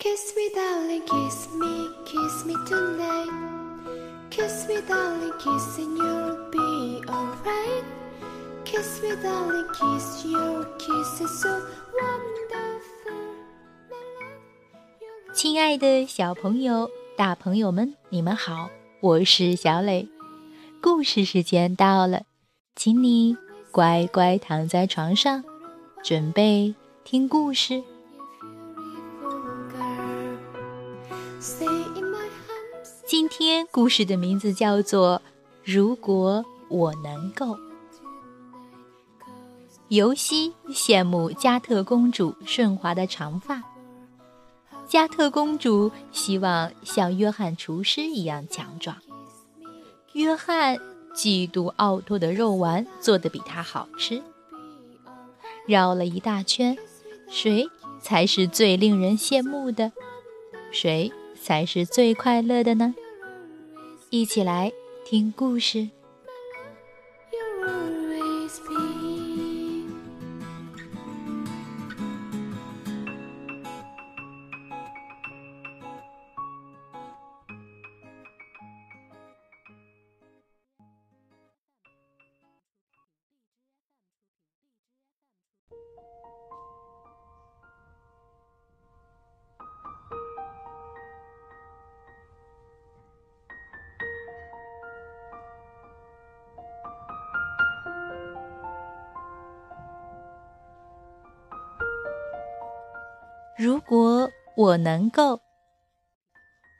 Kiss me, darling, kiss me, kiss me tonight. Kiss me, darling, kiss and you'll be alright. Kiss me, darling, kiss your kiss is so wonderful. My love, your 亲爱的小朋友、大朋友们，你们好，我是小磊。故事时间到了，请你乖乖躺在床上，准备听故事。今天故事的名字叫做《如果我能够》。尤西羡慕加特公主顺滑的长发，加特公主希望像约翰厨师一样强壮。约翰嫉妒奥托的肉丸做得比他好吃。绕了一大圈，谁才是最令人羡慕的？谁才是最快乐的呢？一起来听故事。如果我能够”，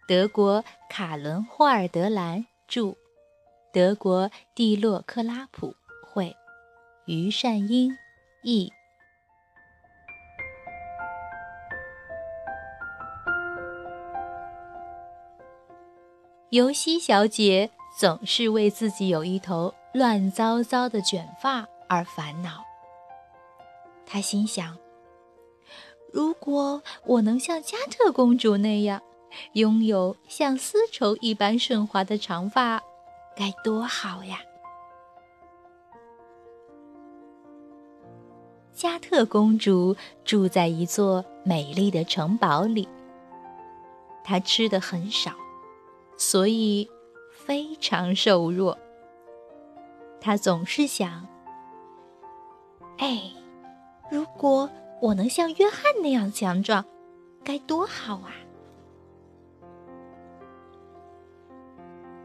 德国卡伦·霍尔德兰著，德国蒂洛克拉普绘，于善英译。尤西小姐总是为自己有一头乱糟糟的卷发而烦恼。她心想：如果我能像加特公主那样，拥有像丝绸一般顺滑的长发，该多好呀！加特公主住在一座美丽的城堡里，她吃的很少，所以非常瘦弱。她总是想：哎，如果我能像约翰那样强壮，该多好啊！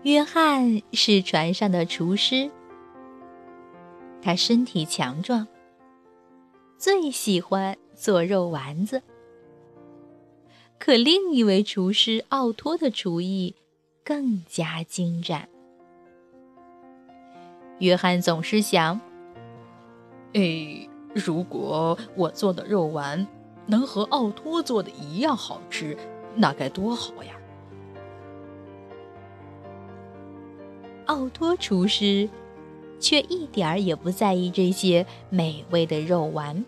约翰是船上的厨师，他身体强壮，最喜欢做肉丸子。可另一位厨师奥托的厨艺更加精湛。约翰总是想：哎，如果我做的肉丸能和奥托做的一样好吃，那该多好呀！奥托厨师却一点儿也不在意这些美味的肉丸。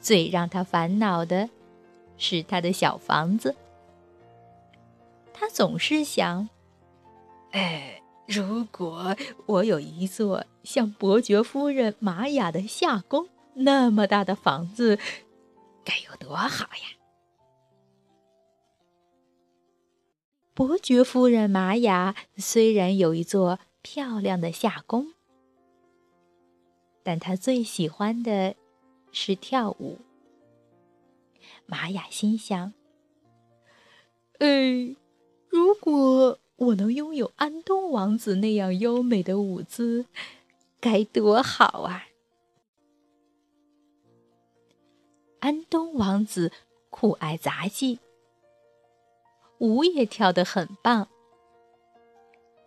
最让他烦恼的是他的小房子。他总是想：哎，如果我有一座像伯爵夫人玛雅的夏宫那么大的房子，该有多好呀！伯爵夫人玛雅虽然有一座漂亮的夏宫，但她最喜欢的是跳舞。玛雅心想：“哎，如果我能拥有安东王子那样优美的舞姿，该多好啊！”安东王子酷爱杂技。舞也跳得很棒，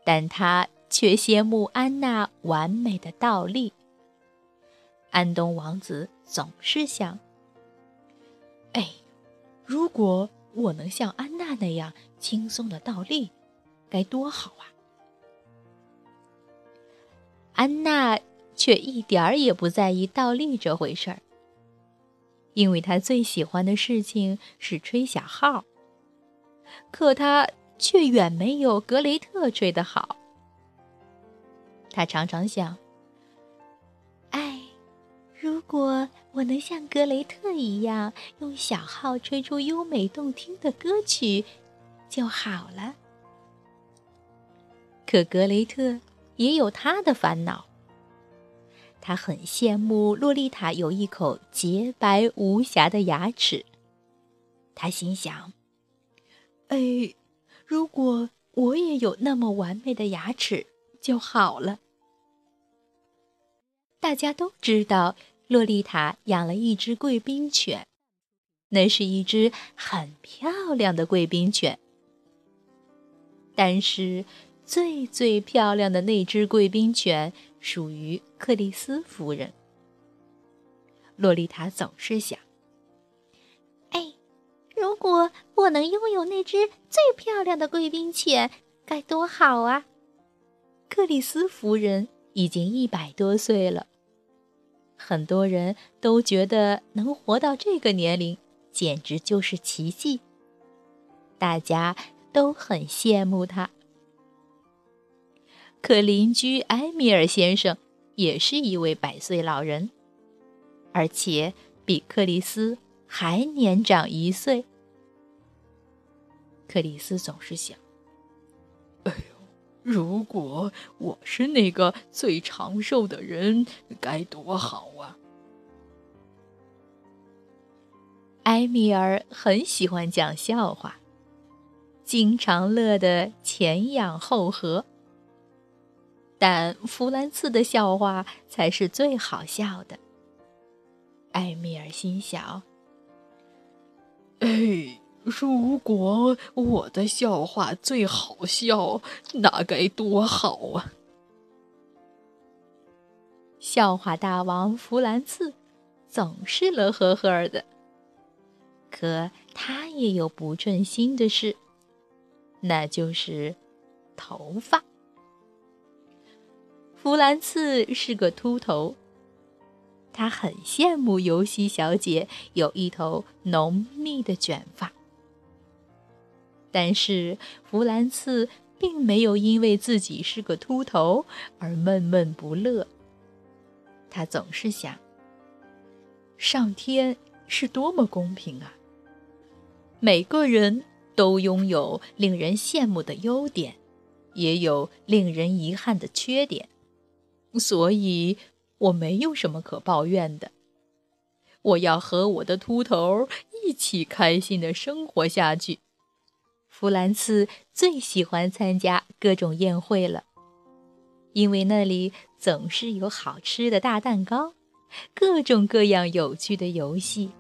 但他却羡慕安娜完美的倒立。安东王子总是想：“哎，如果我能像安娜那样轻松的倒立，该多好啊！”安娜却一点儿也不在意倒立这回事儿，因为她最喜欢的事情是吹小号。可他却远没有格雷特吹得好。他常常想：“哎，如果我能像格雷特一样用小号吹出优美动听的歌曲就好了。可格雷特也有他的烦恼。他很羡慕洛丽塔有一口洁白无瑕的牙齿。他心想：“哎，如果我也有那么完美的牙齿就好了。”大家都知道，洛丽塔养了一只贵宾犬，那是一只很漂亮的贵宾犬。但是，最最漂亮的那只贵宾犬属于克里斯夫人。洛丽塔总是想：“哎，如果我能拥有那只最漂亮的贵宾犬，该多好啊！”克里斯夫人已经一百多岁了。很多人都觉得能活到这个年龄简直就是奇迹，大家都很羡慕她。可邻居埃米尔先生也是一位百岁老人，而且比克里斯还年长一岁。克里斯总是想：“哎呦，如果我是那个最长寿的人，该多好啊！”埃米尔很喜欢讲笑话，经常乐得前仰后合。但弗兰茨的笑话才是最好笑的。艾米尔心想：“哎，如果我的笑话最好笑，那该多好啊！”笑话大王弗兰茨总是乐呵呵的。可他也有不顺心的事，那就是头发。弗兰茨是个秃头，他很羡慕尤西小姐有一头浓密的卷发。但是弗兰茨并没有因为自己是个秃头而闷闷不乐，他总是想：上天是多么公平啊！每个人都拥有令人羡慕的优点，也有令人遗憾的缺点，所以我没有什么可抱怨的。我要和我的秃头一起开心的生活下去。弗兰茨最喜欢参加各种宴会了，因为那里总是有好吃的大蛋糕，各种各样有趣的游戏，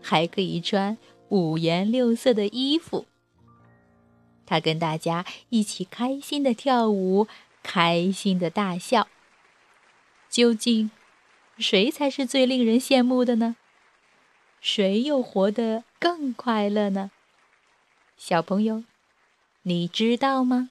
还可以穿。五颜六色的衣服，他跟大家一起开心的跳舞，开心的大笑。究竟，谁才是最令人羡慕的呢？谁又活得更快乐呢？小朋友，你知道吗？